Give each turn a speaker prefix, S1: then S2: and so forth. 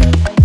S1: future.